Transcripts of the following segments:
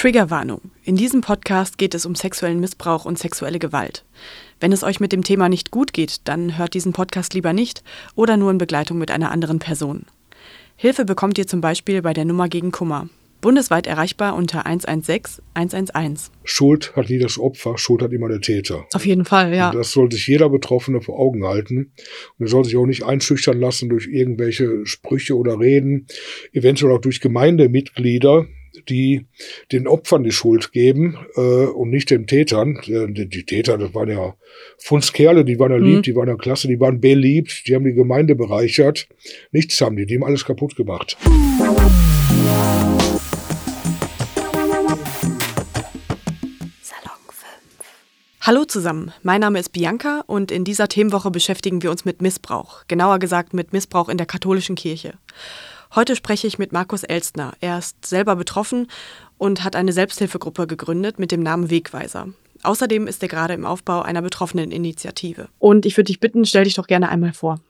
Triggerwarnung. In diesem Podcast geht es um sexuellen Missbrauch und sexuelle Gewalt. Wenn es euch mit dem Thema nicht gut geht, dann hört diesen Podcast lieber nicht oder nur in Begleitung mit einer anderen Person. Hilfe bekommt ihr zum Beispiel bei der Nummer gegen Kummer. Bundesweit erreichbar unter 116 111. Schuld hat nie das Opfer, Schuld hat immer der Täter. Auf jeden Fall, ja. Und das soll sich jeder Betroffene vor Augen halten. Und er soll sich auch nicht einschüchtern lassen durch irgendwelche Sprüche oder Reden, eventuell auch durch Gemeindemitglieder, die den Opfern die Schuld geben äh, und nicht den Tätern. Die, die, Täter, das waren ja Fundskerle, die waren ja lieb, mhm. die waren ja klasse, die waren beliebt, die haben die Gemeinde bereichert. Nichts haben die, die haben alles kaputt gemacht. Hallo zusammen, mein Name ist Bianca und in dieser Themenwoche beschäftigen wir uns mit Missbrauch, genauer gesagt mit Missbrauch in der katholischen Kirche. Heute spreche ich mit Markus Elstner. Er ist selber betroffen und hat eine Selbsthilfegruppe gegründet mit dem Namen Wegweiser. Außerdem ist er gerade im Aufbau einer betroffenen Initiative. Und ich würde dich bitten, stell dich doch gerne einmal vor.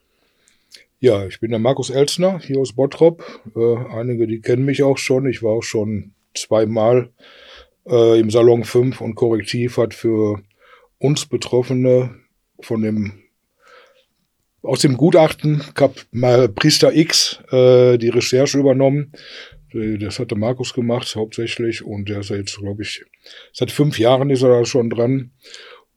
Ja, ich bin der Markus Elstner hier aus Bottrop. Äh, einige, die kennen mich auch schon. Ich war auch schon zweimal äh, im Salon 5 und Korrektiv hat für uns Betroffene von dem aus dem Gutachten gab mal Priester X äh, die Recherche übernommen. Äh, das hatte Markus gemacht hauptsächlich und der ist ja jetzt, glaube ich, seit fünf Jahren ist er da schon dran.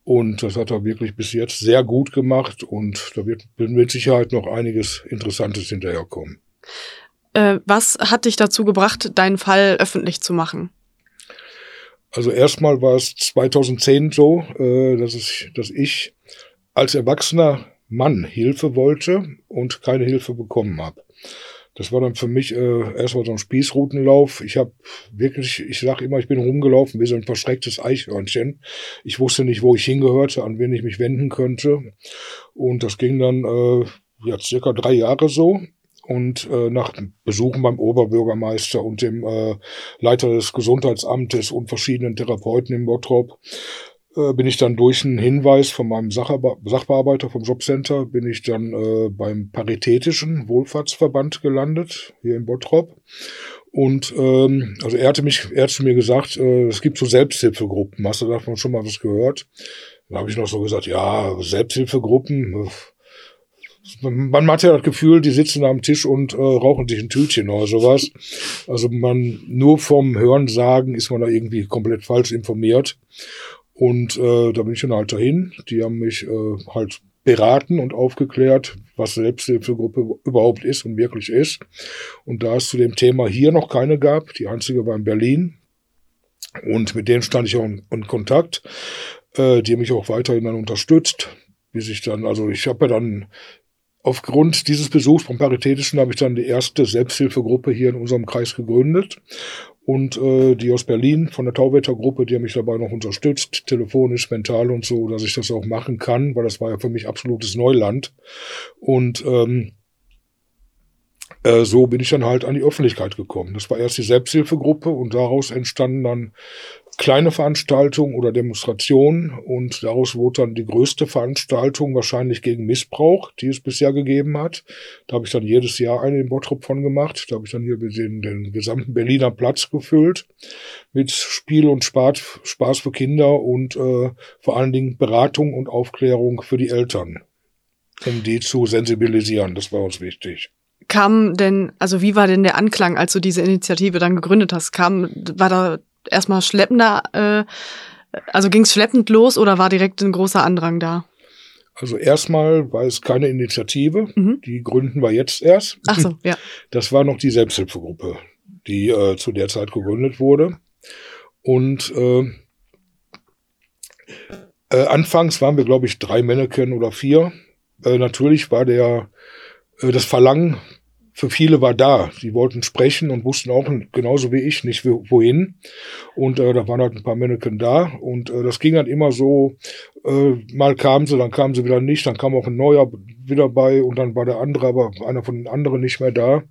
Und das hat er wirklich bis jetzt sehr gut gemacht und da wird mit Sicherheit noch einiges Interessantes hinterherkommen. Äh, was hat dich dazu gebracht, deinen Fall öffentlich zu machen? Also erstmal war es 2010 so, äh, dass, es, dass ich als Erwachsener Mann Hilfe wollte und keine Hilfe bekommen habe. Das war dann für mich äh, erstmal so ein Spießrutenlauf. Ich habe wirklich, ich sag immer, ich bin rumgelaufen wie so ein verschrecktes Eichhörnchen. Ich wusste nicht, wo ich hingehörte, an wen ich mich wenden könnte. Und das ging dann äh, ja circa drei Jahre so. Und äh, nach Besuchen beim Oberbürgermeister und dem äh, Leiter des Gesundheitsamtes und verschiedenen Therapeuten im Bottrop äh, bin ich dann durch einen Hinweis von meinem Sachbearbeiter vom Jobcenter, bin ich dann äh, beim Paritätischen Wohlfahrtsverband gelandet, hier in Bottrop. Und ähm, also er hatte mich, er hat zu mir gesagt, äh, es gibt so Selbsthilfegruppen. Hast du davon schon mal was gehört? Dann habe ich noch so gesagt, ja, Selbsthilfegruppen. Man hat ja das Gefühl, die sitzen am Tisch und äh, rauchen sich ein Tütchen oder sowas. Also man nur vom Hören sagen ist man da irgendwie komplett falsch informiert. Und äh, da bin ich dann halt dahin. Die haben mich äh, halt beraten und aufgeklärt, was Selbsthilfegruppe überhaupt ist und wirklich ist. Und da es zu dem Thema hier noch keine gab, die einzige war in Berlin. Und mit denen stand ich auch in, in Kontakt. Äh, die haben mich auch weiterhin dann unterstützt, bis ich dann, also ich habe ja dann Aufgrund dieses Besuchs vom Paritätischen habe ich dann die erste Selbsthilfegruppe hier in unserem Kreis gegründet und äh, die aus Berlin von der Tauwettergruppe, die haben mich dabei noch unterstützt, telefonisch, mental und so, dass ich das auch machen kann, weil das war ja für mich absolutes Neuland. Und ähm, äh, so bin ich dann halt an die Öffentlichkeit gekommen. Das war erst die Selbsthilfegruppe und daraus entstanden dann kleine Veranstaltungen oder Demonstrationen und daraus wurde dann die größte Veranstaltung wahrscheinlich gegen Missbrauch, die es bisher gegeben hat. Da habe ich dann jedes Jahr eine in Bottrop von gemacht. Da habe ich dann hier den, den gesamten Berliner Platz gefüllt mit Spiel und Spaß, Spaß für Kinder und äh, vor allen Dingen Beratung und Aufklärung für die Eltern, um die zu sensibilisieren. Das war uns wichtig kam denn, also wie war denn der Anklang, als du diese Initiative dann gegründet hast? Kam, war da erstmal schleppender, äh, also ging es schleppend los oder war direkt ein großer Andrang da? Also erstmal war es keine Initiative, mhm. die gründen wir jetzt erst. Ach so, ja. Das war noch die Selbsthilfegruppe, die äh, zu der Zeit gegründet wurde. Und äh, äh, anfangs waren wir, glaube ich, drei Männchen oder vier. Äh, natürlich war der äh, das Verlangen für viele war da. Die wollten sprechen und wussten auch genauso wie ich nicht wohin. Und äh, da waren halt ein paar Männchen da. Und äh, das ging dann immer so, äh, mal kamen sie, dann kamen sie wieder nicht, dann kam auch ein neuer wieder bei und dann war der andere, aber einer von den anderen nicht mehr da.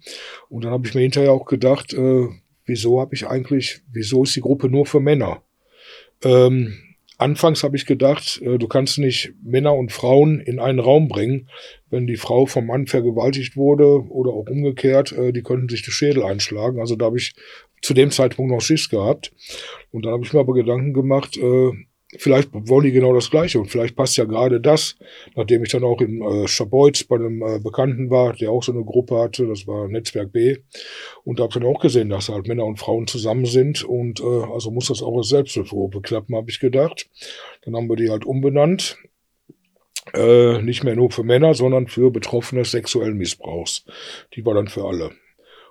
Und dann habe ich mir hinterher auch gedacht, äh, wieso habe ich eigentlich, wieso ist die Gruppe nur für Männer? Ähm, Anfangs habe ich gedacht, äh, du kannst nicht Männer und Frauen in einen Raum bringen. Wenn die Frau vom Mann vergewaltigt wurde oder auch umgekehrt, äh, die könnten sich die Schädel einschlagen. Also da habe ich zu dem Zeitpunkt noch Schiss gehabt. Und dann habe ich mir aber Gedanken gemacht, äh, vielleicht wollen die genau das Gleiche und vielleicht passt ja gerade das, nachdem ich dann auch in äh, Schabeutz bei einem äh, Bekannten war, der auch so eine Gruppe hatte, das war Netzwerk B und da habe ich dann auch gesehen, dass halt Männer und Frauen zusammen sind und äh, also muss das auch als Selbsthilfegruppe klappen, habe ich gedacht. Dann haben wir die halt umbenannt, äh, nicht mehr nur für Männer, sondern für Betroffene sexuellen Missbrauchs. Die war dann für alle.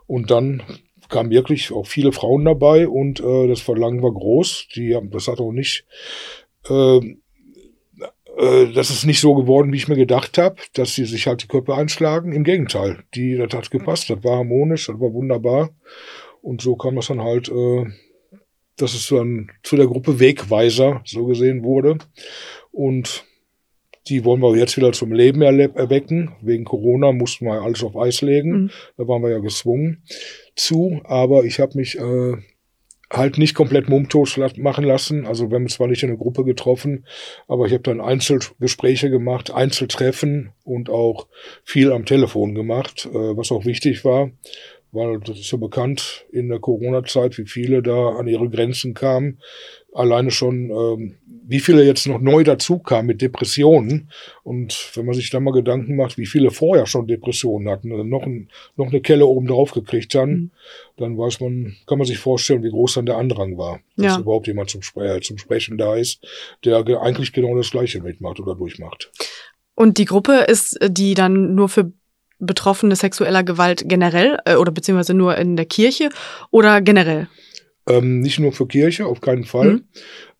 Und dann kamen wirklich auch viele Frauen dabei und äh, das Verlangen war groß. Die haben, das hat auch nicht, äh, äh, das ist nicht so geworden, wie ich mir gedacht habe, dass sie sich halt die Köpfe einschlagen. Im Gegenteil, die, das hat gepasst, das war harmonisch, das war wunderbar. Und so kam das dann halt, äh, dass es dann zu der Gruppe Wegweiser so gesehen wurde. Und die wollen wir jetzt wieder zum Leben erwecken. Wegen Corona mussten wir alles auf Eis legen. Mhm. Da waren wir ja gezwungen zu. Aber ich habe mich äh, halt nicht komplett mumtot machen lassen. Also wir haben zwar nicht in eine Gruppe getroffen, aber ich habe dann Einzelgespräche gemacht, Einzeltreffen und auch viel am Telefon gemacht, äh, was auch wichtig war, weil das ist ja bekannt in der Corona-Zeit, wie viele da an ihre Grenzen kamen. Alleine schon, ähm, wie viele jetzt noch neu dazukamen mit Depressionen. Und wenn man sich da mal Gedanken macht, wie viele vorher schon Depressionen hatten, und noch, ein, noch eine Kelle oben drauf gekriegt haben, mhm. dann weiß man, kann man sich vorstellen, wie groß dann der Andrang war, dass ja. überhaupt jemand zum, äh, zum Sprechen da ist, der eigentlich genau das Gleiche mitmacht oder durchmacht. Und die Gruppe ist die dann nur für Betroffene sexueller Gewalt generell äh, oder beziehungsweise nur in der Kirche oder generell? Ähm, nicht nur für Kirche, auf keinen Fall.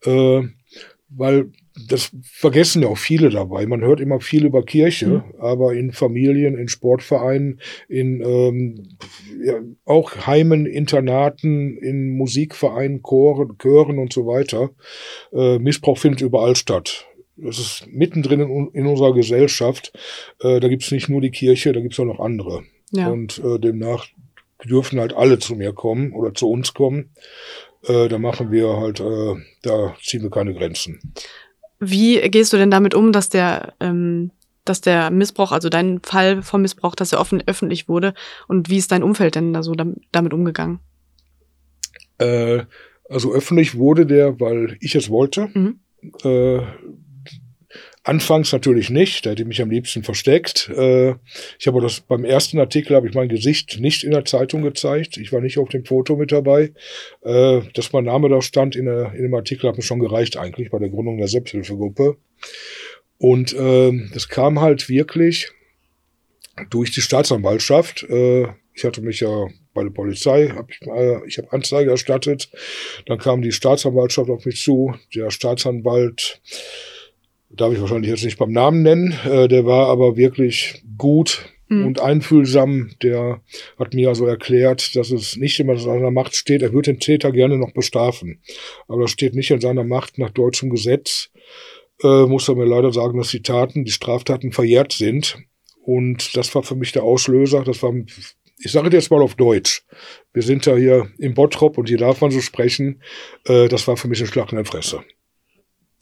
Mhm. Äh, weil das vergessen ja auch viele dabei. Man hört immer viel über Kirche, mhm. aber in Familien, in Sportvereinen, in ähm, ja, auch Heimen, Internaten, in Musikvereinen, Choren, Chören und so weiter. Äh, Missbrauch findet überall statt. Das ist mittendrin in, in unserer Gesellschaft. Äh, da gibt es nicht nur die Kirche, da gibt es auch noch andere. Ja. Und äh, demnach dürfen halt alle zu mir kommen oder zu uns kommen. Äh, da machen wir halt, äh, da ziehen wir keine Grenzen. Wie gehst du denn damit um, dass der, ähm, dass der Missbrauch, also dein Fall vom Missbrauch, dass er offen öffentlich wurde? Und wie ist dein Umfeld denn da so damit umgegangen? Äh, also öffentlich wurde der, weil ich es wollte. Mhm. Äh, Anfangs natürlich nicht, da hätte ich mich am liebsten versteckt. Äh, ich habe das beim ersten Artikel habe ich mein Gesicht nicht in der Zeitung gezeigt. Ich war nicht auf dem Foto mit dabei. Äh, dass mein Name da stand in, der, in dem Artikel hat mir schon gereicht eigentlich bei der Gründung der Selbsthilfegruppe. Und äh, das kam halt wirklich durch die Staatsanwaltschaft. Äh, ich hatte mich ja bei der Polizei, hab ich, ich habe Anzeige erstattet. Dann kam die Staatsanwaltschaft auf mich zu. Der Staatsanwalt darf ich wahrscheinlich jetzt nicht beim Namen nennen, äh, der war aber wirklich gut mhm. und einfühlsam. Der hat mir also erklärt, dass es nicht immer in seiner Macht steht, er würde den Täter gerne noch bestrafen. Aber das steht nicht in seiner Macht nach deutschem Gesetz. Äh, muss er mir leider sagen, dass die Taten, die Straftaten verjährt sind. Und das war für mich der Auslöser. Das war, ich sage jetzt mal auf Deutsch. Wir sind ja hier im Bottrop und hier darf man so sprechen. Äh, das war für mich ein Schlag in der Fresse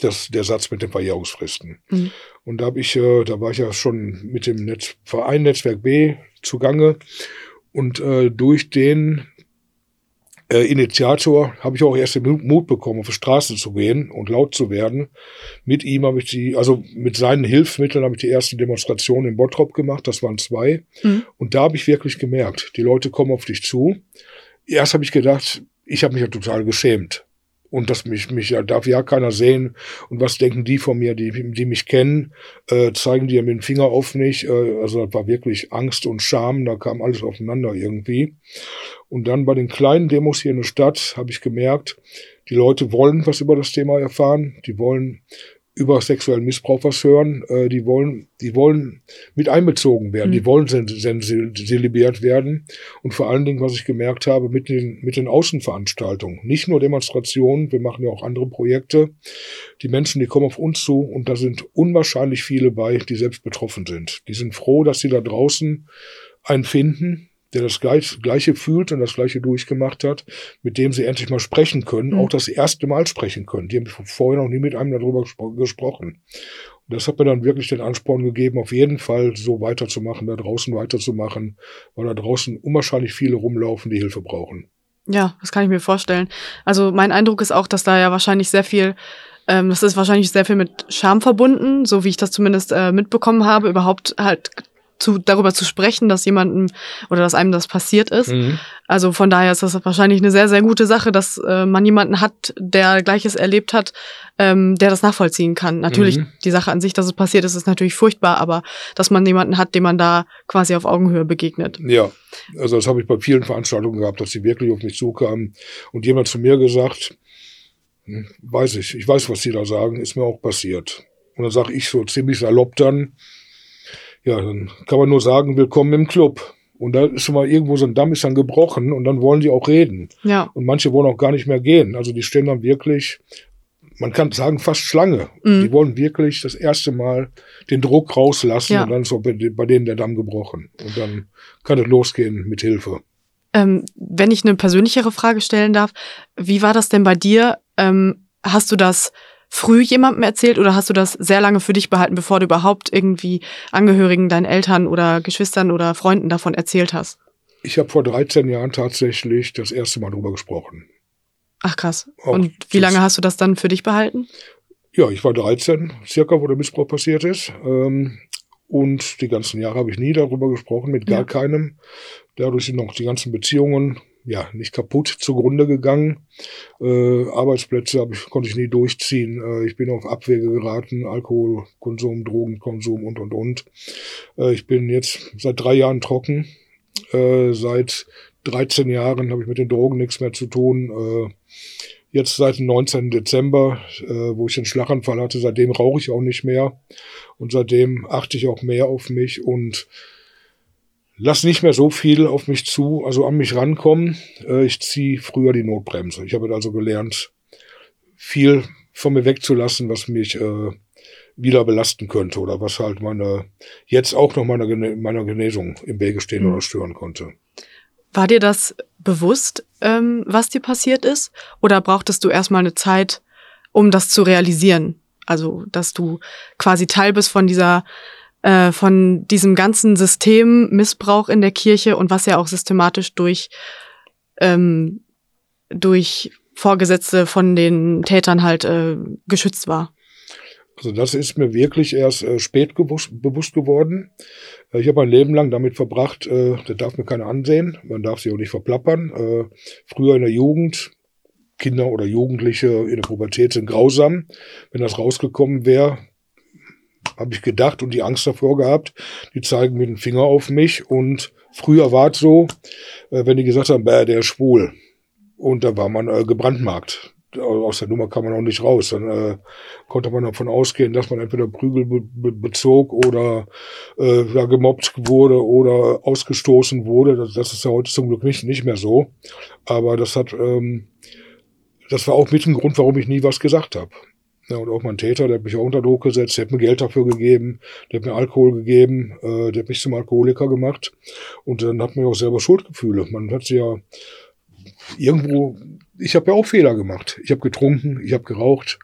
das, der Satz mit den Verjährungsfristen. Mhm. Und da habe ich, äh, da war ich ja schon mit dem Netz, Verein Netzwerk B zugange und äh, durch den äh, Initiator habe ich auch erst den Mut bekommen, auf die Straße zu gehen und laut zu werden. Mit ihm habe ich die, also mit seinen Hilfsmitteln habe ich die ersten Demonstrationen in Bottrop gemacht. Das waren zwei. Mhm. Und da habe ich wirklich gemerkt, die Leute kommen auf dich zu. Erst habe ich gedacht, ich habe mich ja total geschämt und dass mich, mich ja, darf ja keiner sehen. Und was denken die von mir, die, die mich kennen, äh, zeigen die ja mit dem Finger auf mich. Äh, also das war wirklich Angst und Scham, da kam alles aufeinander irgendwie. Und dann bei den kleinen Demos hier in der Stadt habe ich gemerkt, die Leute wollen was über das Thema erfahren, die wollen über sexuellen Missbrauch was hören, äh, die wollen, die wollen mit einbezogen werden, mhm. die wollen sensibilisiert werden. Und vor allen Dingen, was ich gemerkt habe, mit den, mit den Außenveranstaltungen, nicht nur Demonstrationen, wir machen ja auch andere Projekte. Die Menschen, die kommen auf uns zu und da sind unwahrscheinlich viele bei, die selbst betroffen sind. Die sind froh, dass sie da draußen einen finden, der das Gleiche fühlt und das Gleiche durchgemacht hat, mit dem sie endlich mal sprechen können, mhm. auch das erste Mal sprechen können. Die haben vorher noch nie mit einem darüber gesprochen. Und das hat mir dann wirklich den Ansporn gegeben, auf jeden Fall so weiterzumachen, da draußen weiterzumachen, weil da draußen unwahrscheinlich viele rumlaufen, die Hilfe brauchen. Ja, das kann ich mir vorstellen. Also mein Eindruck ist auch, dass da ja wahrscheinlich sehr viel, ähm, das ist wahrscheinlich sehr viel mit Scham verbunden, so wie ich das zumindest äh, mitbekommen habe, überhaupt halt zu, darüber zu sprechen, dass jemandem oder dass einem das passiert ist. Mhm. Also von daher ist das wahrscheinlich eine sehr, sehr gute Sache, dass äh, man jemanden hat, der Gleiches erlebt hat, ähm, der das nachvollziehen kann. Natürlich, mhm. die Sache an sich, dass es passiert ist, ist natürlich furchtbar, aber dass man jemanden hat, dem man da quasi auf Augenhöhe begegnet. Ja, also das habe ich bei vielen Veranstaltungen gehabt, dass sie wirklich auf mich zukamen und jemand zu mir gesagt, hm, weiß ich, ich weiß, was sie da sagen, ist mir auch passiert. Und dann sage ich so ziemlich salopp dann, ja, dann kann man nur sagen, willkommen im Club. Und da ist schon mal irgendwo so ein Damm ist dann gebrochen und dann wollen die auch reden. Ja. Und manche wollen auch gar nicht mehr gehen. Also die stehen dann wirklich, man kann sagen, fast Schlange. Mhm. Die wollen wirklich das erste Mal den Druck rauslassen ja. und dann ist auch bei, bei denen der Damm gebrochen. Und dann kann es losgehen mit Hilfe. Ähm, wenn ich eine persönlichere Frage stellen darf, wie war das denn bei dir? Ähm, hast du das früh jemandem erzählt oder hast du das sehr lange für dich behalten, bevor du überhaupt irgendwie Angehörigen, deinen Eltern oder Geschwistern oder Freunden davon erzählt hast? Ich habe vor 13 Jahren tatsächlich das erste Mal drüber gesprochen. Ach krass. Auch Und wie lange hast du das dann für dich behalten? Ja, ich war 13, circa, wo der Missbrauch passiert ist. Ähm, und die ganzen Jahre habe ich nie darüber gesprochen, mit gar ja. keinem. Dadurch sind noch die ganzen Beziehungen ja, nicht kaputt zugrunde gegangen. Äh, Arbeitsplätze ich, konnte ich nie durchziehen. Äh, ich bin auf Abwege geraten, Alkoholkonsum, Drogenkonsum und, und, und. Äh, ich bin jetzt seit drei Jahren trocken. Äh, seit 13 Jahren habe ich mit den Drogen nichts mehr zu tun. Äh, jetzt seit dem 19. Dezember, äh, wo ich den Schlaganfall hatte, seitdem rauche ich auch nicht mehr. Und seitdem achte ich auch mehr auf mich und lass nicht mehr so viel auf mich zu, also an mich rankommen. Äh, ich ziehe früher die Notbremse. Ich habe also gelernt, viel von mir wegzulassen, was mich äh, wieder belasten könnte oder was halt meine jetzt auch noch meiner, meiner Genesung im Wege stehen mhm. oder stören konnte. War dir das bewusst, ähm, was dir passiert ist? Oder brauchtest du erstmal eine Zeit, um das zu realisieren? Also, dass du quasi Teil bist von dieser äh, von diesem ganzen System Missbrauch in der Kirche und was ja auch systematisch durch, ähm, durch Vorgesetzte von den Tätern halt äh, geschützt war. Also das ist mir wirklich erst äh, spät bewusst geworden. Äh, ich habe mein Leben lang damit verbracht, äh, das darf mir keiner ansehen, man darf sich auch nicht verplappern. Äh, früher in der Jugend, Kinder oder Jugendliche in der Pubertät sind grausam. Wenn das rausgekommen wäre, habe ich gedacht und die Angst davor gehabt. Die zeigen mit dem Finger auf mich und früher war es so, äh, wenn die gesagt haben, bäh, der ist schwul. Und da war man äh, gebrandmarkt. Aus der Nummer kam man auch nicht raus. Dann äh, konnte man davon ausgehen, dass man entweder Prügel be be bezog oder äh, ja, gemobbt wurde oder ausgestoßen wurde. Das, das ist ja heute zum Glück nicht, nicht mehr so. Aber das hat, ähm, das war auch mit ein Grund, warum ich nie was gesagt habe. Ja, und auch mein Täter, der hat mich auch unter Druck gesetzt, der hat mir Geld dafür gegeben, der hat mir Alkohol gegeben, äh, der hat mich zum Alkoholiker gemacht. Und dann hat man auch selber Schuldgefühle. Man hat ja irgendwo, ich habe ja auch Fehler gemacht. Ich habe getrunken, ich habe geraucht,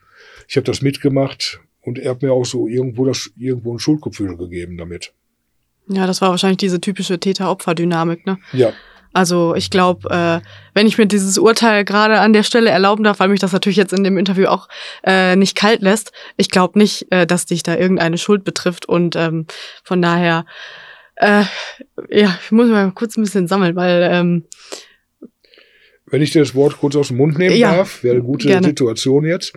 ich habe das mitgemacht und er hat mir auch so irgendwo das irgendwo ein Schuldgefühl gegeben damit. Ja, das war wahrscheinlich diese typische Täter-Opfer-Dynamik, ne? Ja, also ich glaube, äh, wenn ich mir dieses Urteil gerade an der Stelle erlauben darf, weil mich das natürlich jetzt in dem Interview auch äh, nicht kalt lässt, ich glaube nicht, äh, dass dich da irgendeine Schuld betrifft. Und ähm, von daher, äh, ja, ich muss mal kurz ein bisschen sammeln, weil ähm, wenn ich dir das Wort kurz aus dem Mund nehmen ja, darf, wäre eine gute gerne. Situation jetzt,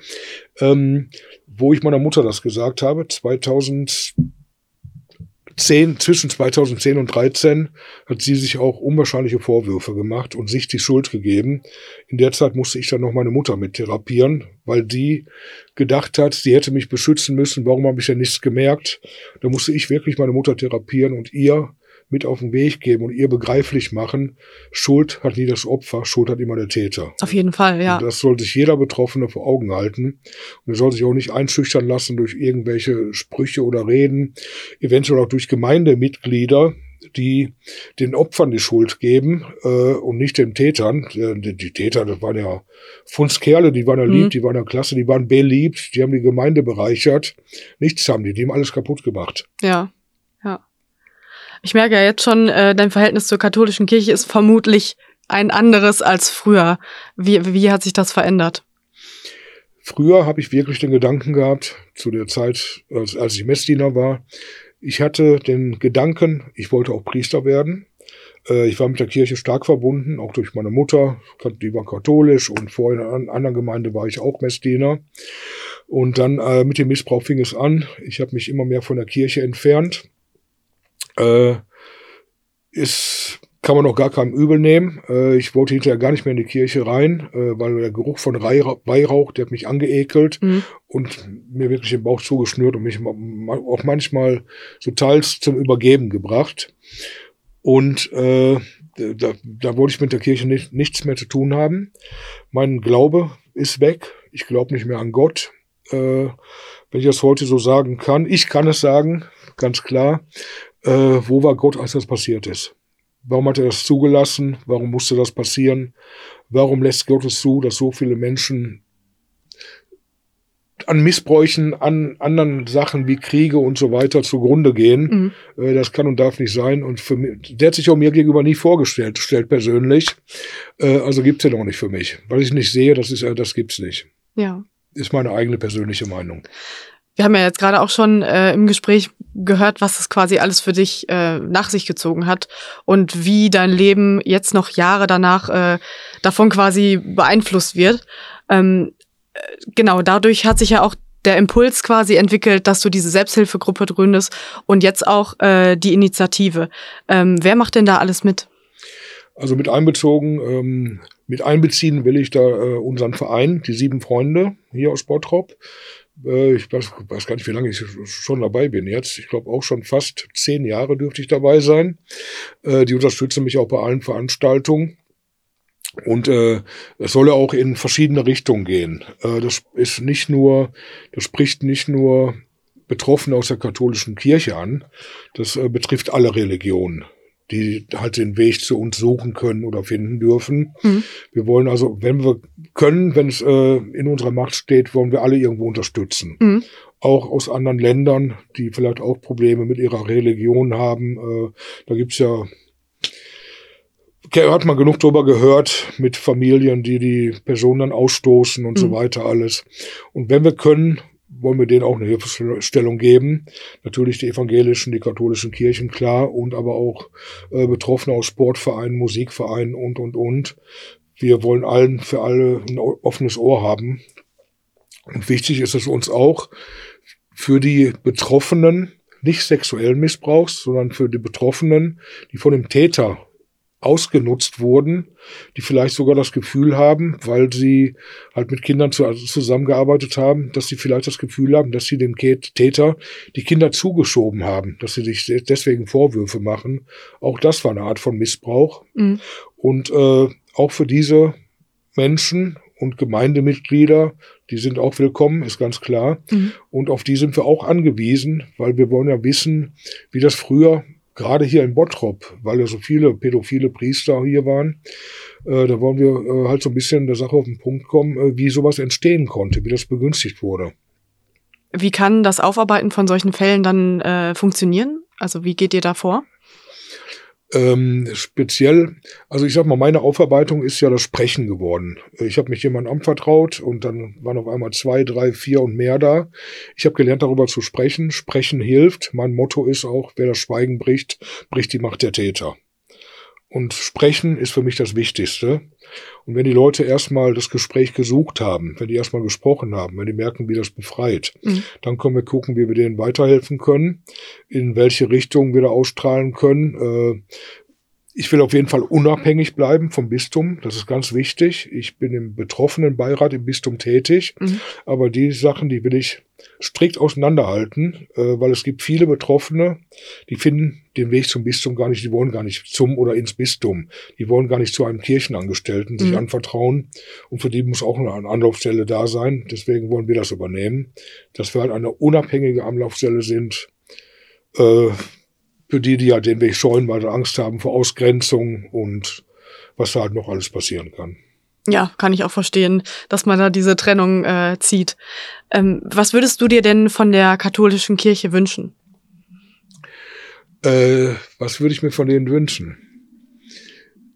ähm, wo ich meiner Mutter das gesagt habe, 2000 10, zwischen 2010 und 2013 hat sie sich auch unwahrscheinliche Vorwürfe gemacht und sich die Schuld gegeben. In der Zeit musste ich dann noch meine Mutter mit therapieren, weil die gedacht hat, sie hätte mich beschützen müssen. Warum habe ich denn nichts gemerkt? Da musste ich wirklich meine Mutter therapieren und ihr mit auf den Weg geben und ihr begreiflich machen, Schuld hat nie das Opfer, Schuld hat immer der Täter. Auf jeden Fall, ja. Und das soll sich jeder Betroffene vor Augen halten. Und er soll sich auch nicht einschüchtern lassen durch irgendwelche Sprüche oder Reden, eventuell auch durch Gemeindemitglieder, die den Opfern die Schuld geben äh, und nicht den Tätern. Die, die, Täter, das waren ja Fundskerle, die waren ja lieb, mhm. die waren ja klasse, die waren beliebt, die haben die Gemeinde bereichert. Nichts haben die, die haben alles kaputt gemacht. Ja. Ich merke ja jetzt schon, äh, dein Verhältnis zur katholischen Kirche ist vermutlich ein anderes als früher. Wie, wie hat sich das verändert? Früher habe ich wirklich den Gedanken gehabt, zu der Zeit, als, als ich Messdiener war, ich hatte den Gedanken, ich wollte auch Priester werden. Äh, ich war mit der Kirche stark verbunden, auch durch meine Mutter, die war katholisch und vorher in einer anderen Gemeinde war ich auch Messdiener. Und dann äh, mit dem Missbrauch fing es an. Ich habe mich immer mehr von der Kirche entfernt. Äh, ist kann man auch gar keinem übel nehmen. Äh, ich wollte hinterher gar nicht mehr in die Kirche rein, äh, weil der Geruch von Weihrauch, der hat mich angeekelt mhm. und mir wirklich den Bauch zugeschnürt und mich auch manchmal so teils zum Übergeben gebracht. Und äh, da, da wollte ich mit der Kirche nicht, nichts mehr zu tun haben. Mein Glaube ist weg. Ich glaube nicht mehr an Gott. Äh, wenn ich das heute so sagen kann, ich kann es sagen, ganz klar. Äh, wo war Gott, als das passiert ist? Warum hat er das zugelassen? Warum musste das passieren? Warum lässt Gott es zu, dass so viele Menschen an Missbräuchen, an anderen Sachen wie Kriege und so weiter zugrunde gehen. Mhm. Äh, das kann und darf nicht sein. Und für mich, der hat sich auch mir gegenüber nie vorgestellt, stellt persönlich. Äh, also gibt's den auch nicht für mich. Weil ich nicht sehe, das ist, das gibt's nicht. Ja. Ist meine eigene persönliche Meinung. Wir haben ja jetzt gerade auch schon äh, im Gespräch gehört, was es quasi alles für dich äh, nach sich gezogen hat und wie dein Leben jetzt noch Jahre danach äh, davon quasi beeinflusst wird. Ähm, genau, dadurch hat sich ja auch der Impuls quasi entwickelt, dass du diese Selbsthilfegruppe gründest und jetzt auch äh, die Initiative. Ähm, wer macht denn da alles mit? Also mit einbezogen, ähm, mit einbeziehen will ich da äh, unseren Verein, die sieben Freunde hier aus Bottrop. Äh, ich weiß, weiß, gar nicht, wie lange ich schon dabei bin jetzt. Ich glaube auch schon fast zehn Jahre dürfte ich dabei sein. Äh, die unterstützen mich auch bei allen Veranstaltungen. Und äh, es soll ja auch in verschiedene Richtungen gehen. Äh, das ist nicht nur, das spricht nicht nur Betroffene aus der katholischen Kirche an, das äh, betrifft alle Religionen, die halt den Weg zu uns suchen können oder finden dürfen. Mhm. Wir wollen also, wenn wir können, wenn es äh, in unserer Macht steht, wollen wir alle irgendwo unterstützen. Mhm. Auch aus anderen Ländern, die vielleicht auch Probleme mit ihrer Religion haben. Äh, da gibt's ja hat man genug drüber gehört mit Familien, die die Personen dann ausstoßen und mhm. so weiter alles. Und wenn wir können, wollen wir denen auch eine Hilfestellung geben. Natürlich die evangelischen, die katholischen Kirchen, klar, und aber auch äh, Betroffene aus Sportvereinen, Musikvereinen und, und, und. Wir wollen allen, für alle ein offenes Ohr haben. Und wichtig ist es uns auch, für die Betroffenen, nicht sexuellen Missbrauchs, sondern für die Betroffenen, die von dem Täter ausgenutzt wurden, die vielleicht sogar das Gefühl haben, weil sie halt mit Kindern zu, also zusammengearbeitet haben, dass sie vielleicht das Gefühl haben, dass sie dem Täter die Kinder zugeschoben haben, dass sie sich deswegen Vorwürfe machen. Auch das war eine Art von Missbrauch. Mhm. Und äh, auch für diese Menschen und Gemeindemitglieder, die sind auch willkommen, ist ganz klar. Mhm. Und auf die sind wir auch angewiesen, weil wir wollen ja wissen, wie das früher gerade hier in Bottrop, weil ja so viele pädophile Priester hier waren, äh, da wollen wir äh, halt so ein bisschen der Sache auf den Punkt kommen, äh, wie sowas entstehen konnte, wie das begünstigt wurde. Wie kann das Aufarbeiten von solchen Fällen dann äh, funktionieren? Also wie geht ihr da vor? Ähm, speziell, also ich sag mal, meine Aufarbeitung ist ja das Sprechen geworden. Ich habe mich jemandem anvertraut und dann waren auf einmal zwei, drei, vier und mehr da. Ich habe gelernt, darüber zu sprechen. Sprechen hilft. Mein Motto ist auch, wer das Schweigen bricht, bricht die Macht der Täter. Und sprechen ist für mich das Wichtigste. Und wenn die Leute erstmal das Gespräch gesucht haben, wenn die erstmal gesprochen haben, wenn die merken, wie das befreit, mhm. dann können wir gucken, wie wir denen weiterhelfen können, in welche Richtung wir da ausstrahlen können. Äh, ich will auf jeden Fall unabhängig bleiben vom Bistum. Das ist ganz wichtig. Ich bin im betroffenen Beirat im Bistum tätig. Mhm. Aber die Sachen, die will ich strikt auseinanderhalten, äh, weil es gibt viele Betroffene, die finden den Weg zum Bistum gar nicht, die wollen gar nicht zum oder ins Bistum. Die wollen gar nicht zu einem Kirchenangestellten sich mhm. anvertrauen. Und für die muss auch eine Anlaufstelle da sein. Deswegen wollen wir das übernehmen. Dass wir halt eine unabhängige Anlaufstelle sind, äh, für die, die ja den Weg scheuen, weil sie Angst haben vor Ausgrenzung und was da halt noch alles passieren kann. Ja, kann ich auch verstehen, dass man da diese Trennung äh, zieht. Ähm, was würdest du dir denn von der katholischen Kirche wünschen? Äh, was würde ich mir von denen wünschen?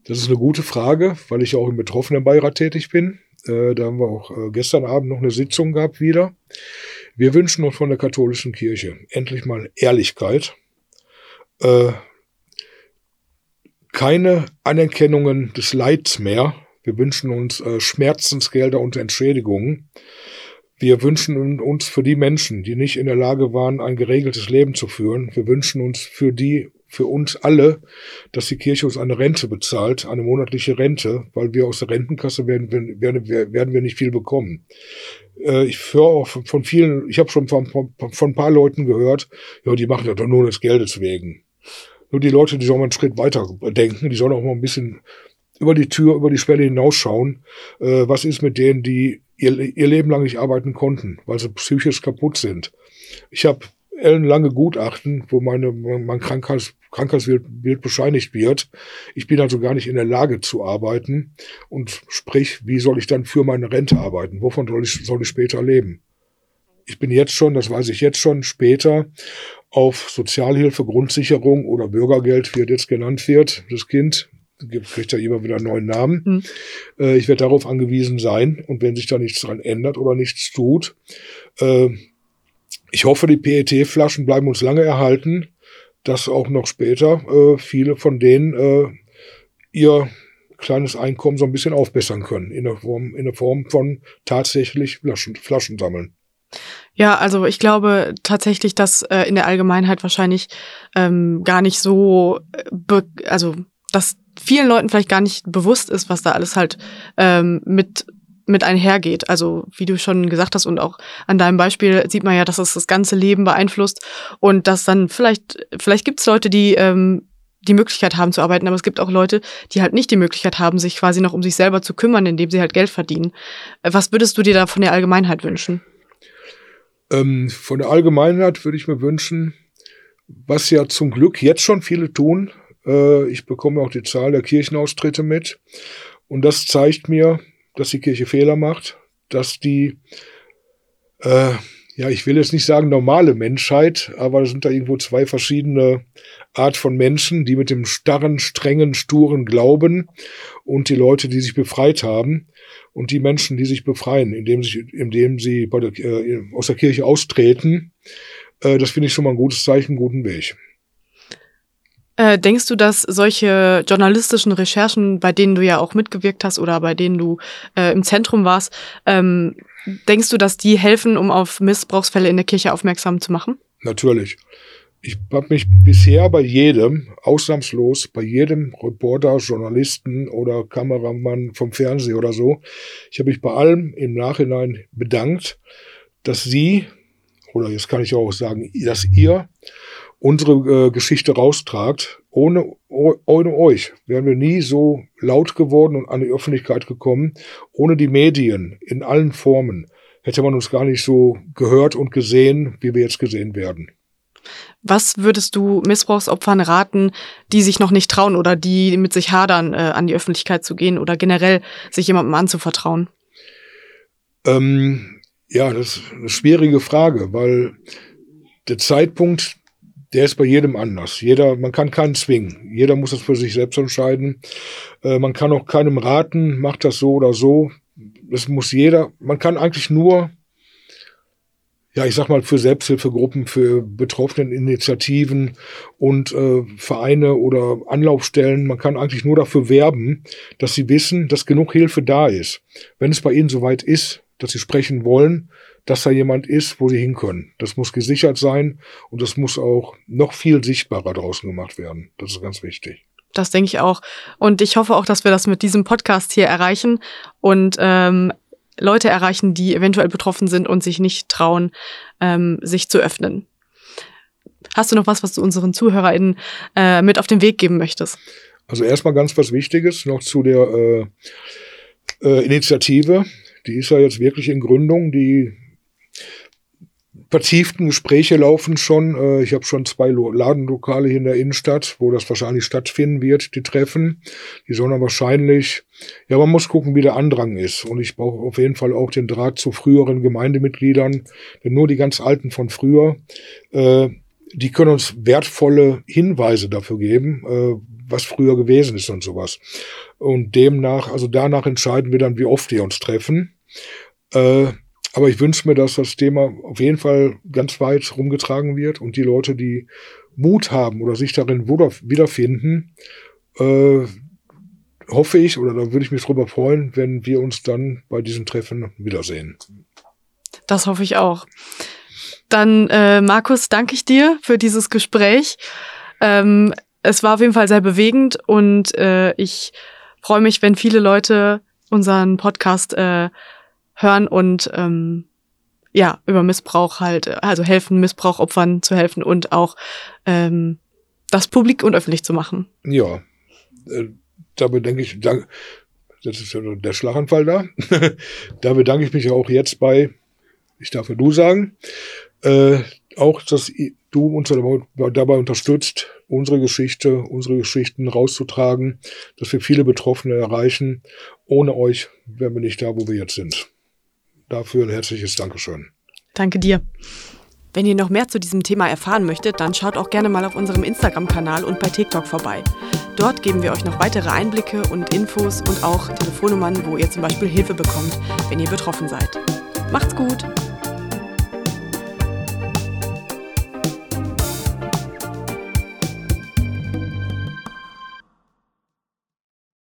Das ist eine gute Frage, weil ich auch im Betroffenenbeirat tätig bin. Äh, da haben wir auch äh, gestern Abend noch eine Sitzung gehabt wieder. Wir wünschen uns von der katholischen Kirche endlich mal Ehrlichkeit. Äh, keine Anerkennungen des Leids mehr. Wir wünschen uns äh, Schmerzensgelder und Entschädigungen. Wir wünschen uns für die Menschen, die nicht in der Lage waren, ein geregeltes Leben zu führen, wir wünschen uns für die für uns alle, dass die Kirche uns eine Rente bezahlt, eine monatliche Rente, weil wir aus der Rentenkasse werden, werden, werden wir nicht viel bekommen. Äh, ich höre auch von vielen, ich habe schon von, von, von ein paar Leuten gehört, ja, die machen das doch nur des Geldes wegen. Nur die Leute, die sollen mal einen Schritt weiter denken, die sollen auch mal ein bisschen über die Tür, über die Schwelle hinausschauen. Äh, was ist mit denen, die ihr, ihr Leben lang nicht arbeiten konnten, weil sie psychisch kaputt sind? Ich habe ellenlange Gutachten, wo meine, mein Krankheits, Krankheitsbild bescheinigt wird. Ich bin also gar nicht in der Lage zu arbeiten. Und sprich, wie soll ich dann für meine Rente arbeiten? Wovon soll ich, soll ich später leben? Ich bin jetzt schon, das weiß ich jetzt schon, später auf Sozialhilfe, Grundsicherung oder Bürgergeld, wie es jetzt genannt wird, das Kind, kriegt ja immer wieder einen neuen Namen. Mhm. Äh, ich werde darauf angewiesen sein. Und wenn sich da nichts dran ändert oder nichts tut, äh, ich hoffe, die PET-Flaschen bleiben uns lange erhalten, dass auch noch später äh, viele von denen ihr kleines Einkommen so ein bisschen aufbessern können, in der Form, in der Form von tatsächlich Flaschen, Flaschen sammeln. Ja, also ich glaube tatsächlich, dass äh, in der Allgemeinheit wahrscheinlich ähm, gar nicht so, äh, also dass vielen Leuten vielleicht gar nicht bewusst ist, was da alles halt ähm, mit mit einhergeht. Also wie du schon gesagt hast und auch an deinem Beispiel sieht man ja, dass es das ganze Leben beeinflusst und dass dann vielleicht, vielleicht gibt es Leute, die ähm, die Möglichkeit haben zu arbeiten, aber es gibt auch Leute, die halt nicht die Möglichkeit haben, sich quasi noch um sich selber zu kümmern, indem sie halt Geld verdienen. Was würdest du dir da von der Allgemeinheit wünschen? Ähm, von der Allgemeinheit würde ich mir wünschen, was ja zum Glück jetzt schon viele tun. Äh, ich bekomme auch die Zahl der Kirchenaustritte mit. Und das zeigt mir, dass die Kirche Fehler macht, dass die, äh, ja, ich will jetzt nicht sagen normale Menschheit, aber es sind da irgendwo zwei verschiedene Art von Menschen, die mit dem starren, strengen, sturen Glauben und die Leute, die sich befreit haben und die Menschen, die sich befreien, indem, sich, indem sie bei der, äh, aus der Kirche austreten. Äh, das finde ich schon mal ein gutes Zeichen, einen guten Weg. Äh, denkst du, dass solche journalistischen Recherchen, bei denen du ja auch mitgewirkt hast oder bei denen du äh, im Zentrum warst, ähm, denkst du, dass die helfen, um auf Missbrauchsfälle in der Kirche aufmerksam zu machen? Natürlich. Ich habe mich bisher bei jedem, ausnahmslos, bei jedem Reporter, Journalisten oder Kameramann vom Fernsehen oder so, ich habe mich bei allem im Nachhinein bedankt, dass Sie, oder jetzt kann ich auch sagen, dass ihr unsere äh, Geschichte raustragt. Ohne, ohne euch wären wir nie so laut geworden und an die Öffentlichkeit gekommen. Ohne die Medien in allen Formen hätte man uns gar nicht so gehört und gesehen, wie wir jetzt gesehen werden. Was würdest du Missbrauchsopfern raten, die sich noch nicht trauen oder die mit sich hadern, äh, an die Öffentlichkeit zu gehen oder generell sich jemandem anzuvertrauen? Ähm, ja, das ist eine schwierige Frage, weil der Zeitpunkt, der ist bei jedem anders. Jeder, man kann keinen zwingen. Jeder muss das für sich selbst entscheiden. Äh, man kann auch keinem raten, macht das so oder so. Das muss jeder. Man kann eigentlich nur, ja, ich sag mal, für Selbsthilfegruppen, für betroffenen Initiativen und äh, Vereine oder Anlaufstellen, man kann eigentlich nur dafür werben, dass sie wissen, dass genug Hilfe da ist. Wenn es bei ihnen soweit ist, dass sie sprechen wollen, dass da jemand ist, wo sie hin können. Das muss gesichert sein und das muss auch noch viel sichtbarer draußen gemacht werden. Das ist ganz wichtig. Das denke ich auch. Und ich hoffe auch, dass wir das mit diesem Podcast hier erreichen und ähm, Leute erreichen, die eventuell betroffen sind und sich nicht trauen, ähm, sich zu öffnen. Hast du noch was, was du unseren ZuhörerInnen äh, mit auf den Weg geben möchtest? Also erstmal ganz was Wichtiges noch zu der äh, äh, Initiative. Die ist ja jetzt wirklich in Gründung. Die vertieften Gespräche laufen schon. Äh, ich habe schon zwei Ladenlokale hier in der Innenstadt, wo das wahrscheinlich stattfinden wird, die Treffen. Die sollen dann wahrscheinlich, ja, man muss gucken, wie der Andrang ist. Und ich brauche auf jeden Fall auch den Draht zu früheren Gemeindemitgliedern, denn nur die ganz Alten von früher, äh, die können uns wertvolle Hinweise dafür geben, äh, was früher gewesen ist und sowas. Und demnach, also danach entscheiden wir dann, wie oft wir uns treffen. Aber ich wünsche mir, dass das Thema auf jeden Fall ganz weit rumgetragen wird und die Leute, die Mut haben oder sich darin wiederfinden, äh, hoffe ich, oder da würde ich mich drüber freuen, wenn wir uns dann bei diesen Treffen wiedersehen. Das hoffe ich auch. Dann, äh, Markus, danke ich dir für dieses Gespräch. Ähm, es war auf jeden Fall sehr bewegend und äh, ich freue mich, wenn viele Leute unseren Podcast äh, hören und ähm, ja, über Missbrauch halt, also helfen, Missbrauchopfern zu helfen und auch ähm, das publik und öffentlich zu machen. Ja, äh, da bedenke ich, das ist der Schlaganfall da. da bedanke ich mich auch jetzt bei, ich darf ja du sagen, äh, auch, dass du uns dabei unterstützt, unsere Geschichte, unsere Geschichten rauszutragen, dass wir viele Betroffene erreichen. Ohne euch wären wir nicht da, wo wir jetzt sind. Dafür ein herzliches Dankeschön. Danke dir. Wenn ihr noch mehr zu diesem Thema erfahren möchtet, dann schaut auch gerne mal auf unserem Instagram-Kanal und bei TikTok vorbei. Dort geben wir euch noch weitere Einblicke und Infos und auch Telefonnummern, wo ihr zum Beispiel Hilfe bekommt, wenn ihr betroffen seid. Macht's gut!